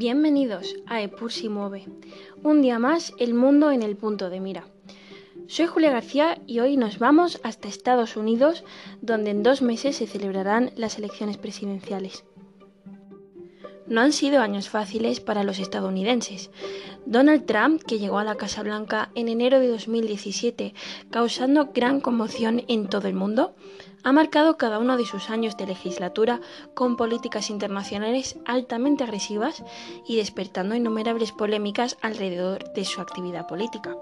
Bienvenidos a Epur si mueve. Un día más, el mundo en el punto de mira. Soy Julia García y hoy nos vamos hasta Estados Unidos, donde en dos meses se celebrarán las elecciones presidenciales. No han sido años fáciles para los estadounidenses. Donald Trump, que llegó a la Casa Blanca en enero de 2017, causando gran conmoción en todo el mundo, ha marcado cada uno de sus años de legislatura con políticas internacionales altamente agresivas y despertando innumerables polémicas alrededor de su actividad política.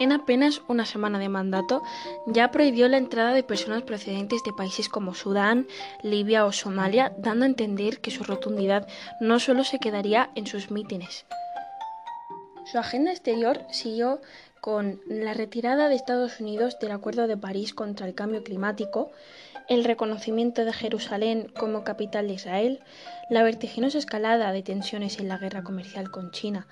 En apenas una semana de mandato ya prohibió la entrada de personas procedentes de países como Sudán, Libia o Somalia, dando a entender que su rotundidad no solo se quedaría en sus mítines. Su agenda exterior siguió con la retirada de Estados Unidos del Acuerdo de París contra el Cambio Climático, el reconocimiento de Jerusalén como capital de Israel, la vertiginosa escalada de tensiones en la guerra comercial con China,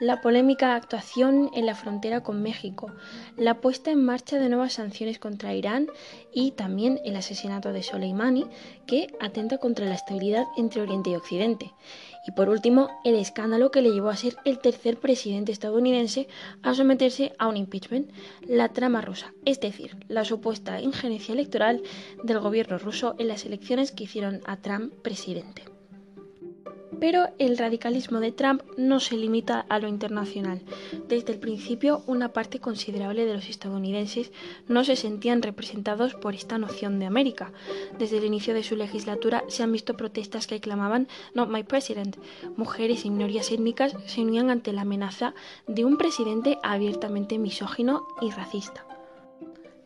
la polémica actuación en la frontera con México, la puesta en marcha de nuevas sanciones contra Irán y también el asesinato de Soleimani, que atenta contra la estabilidad entre Oriente y Occidente. Y por último, el escándalo que le llevó a ser el tercer presidente estadounidense a someterse a un impeachment, la trama rusa, es decir, la supuesta injerencia electoral del gobierno ruso en las elecciones que hicieron a Trump presidente. Pero el radicalismo de Trump no se limita a lo internacional. Desde el principio, una parte considerable de los estadounidenses no se sentían representados por esta noción de América. Desde el inicio de su legislatura se han visto protestas que clamaban Not my president. Mujeres y minorías étnicas se unían ante la amenaza de un presidente abiertamente misógino y racista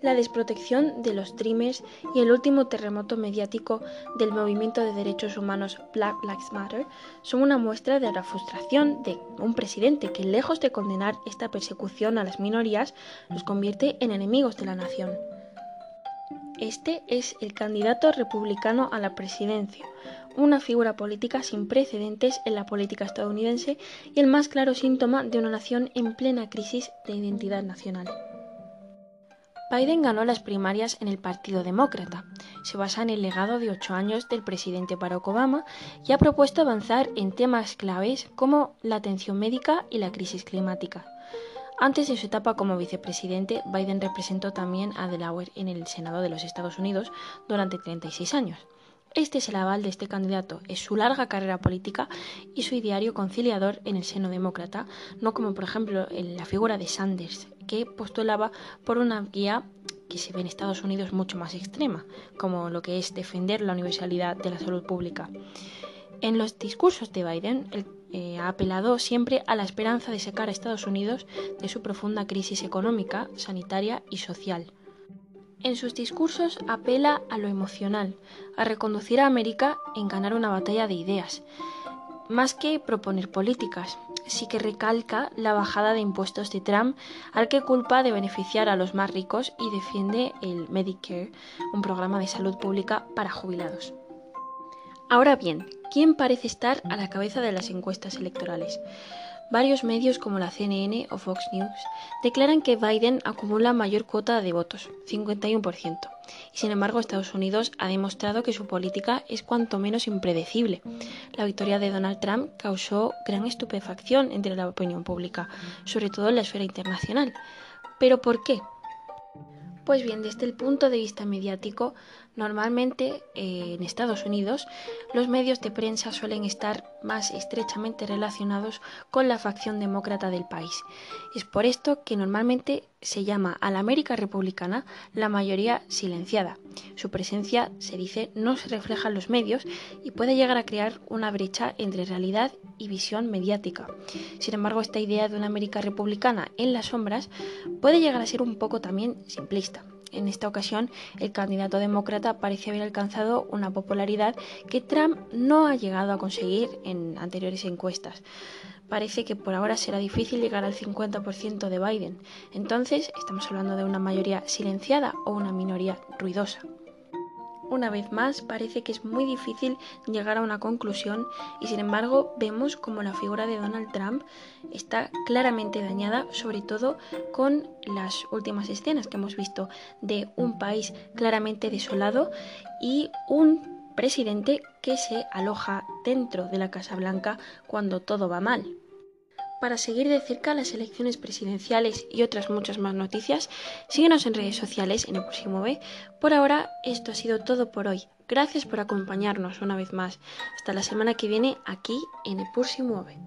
la desprotección de los Dreamers y el último terremoto mediático del movimiento de derechos humanos Black Lives Matter son una muestra de la frustración de un presidente que, lejos de condenar esta persecución a las minorías, los convierte en enemigos de la nación. Este es el candidato republicano a la presidencia, una figura política sin precedentes en la política estadounidense y el más claro síntoma de una nación en plena crisis de identidad nacional. Biden ganó las primarias en el Partido Demócrata. Se basa en el legado de ocho años del presidente Barack Obama y ha propuesto avanzar en temas claves como la atención médica y la crisis climática. Antes de su etapa como vicepresidente, Biden representó también a Delaware en el Senado de los Estados Unidos durante 36 años. Este es el aval de este candidato, es su larga carrera política y su ideario conciliador en el seno demócrata, no como por ejemplo en la figura de Sanders, que postulaba por una guía que se ve en Estados Unidos mucho más extrema, como lo que es defender la universalidad de la salud pública. En los discursos de Biden, eh, ha apelado siempre a la esperanza de sacar a Estados Unidos de su profunda crisis económica, sanitaria y social. En sus discursos apela a lo emocional, a reconducir a América en ganar una batalla de ideas, más que proponer políticas. Sí que recalca la bajada de impuestos de Trump, al que culpa de beneficiar a los más ricos y defiende el Medicare, un programa de salud pública para jubilados. Ahora bien, ¿quién parece estar a la cabeza de las encuestas electorales? Varios medios como la CNN o Fox News declaran que Biden acumula mayor cuota de votos, 51%, y sin embargo Estados Unidos ha demostrado que su política es cuanto menos impredecible. La victoria de Donald Trump causó gran estupefacción entre la opinión pública, sobre todo en la esfera internacional. ¿Pero por qué? Pues bien, desde el punto de vista mediático, normalmente eh, en Estados Unidos los medios de prensa suelen estar más estrechamente relacionados con la facción demócrata del país. Es por esto que normalmente se llama a la América republicana la mayoría silenciada. Su presencia, se dice, no se refleja en los medios y puede llegar a crear una brecha entre realidad y visión mediática. Sin embargo, esta idea de una América republicana en las sombras puede llegar a ser un poco también simplista. En esta ocasión, el candidato demócrata parece haber alcanzado una popularidad que Trump no ha llegado a conseguir en anteriores encuestas. Parece que por ahora será difícil llegar al 50% de Biden. Entonces, estamos hablando de una mayoría silenciada o una minoría ruidosa. Una vez más, parece que es muy difícil llegar a una conclusión y sin embargo vemos como la figura de Donald Trump está claramente dañada, sobre todo con las últimas escenas que hemos visto de un país claramente desolado y un presidente que se aloja dentro de la Casa Blanca cuando todo va mal. Para seguir de cerca las elecciones presidenciales y otras muchas más noticias, síguenos en redes sociales en Epursi Por ahora, esto ha sido todo por hoy. Gracias por acompañarnos una vez más. Hasta la semana que viene aquí en Epursi Mueve.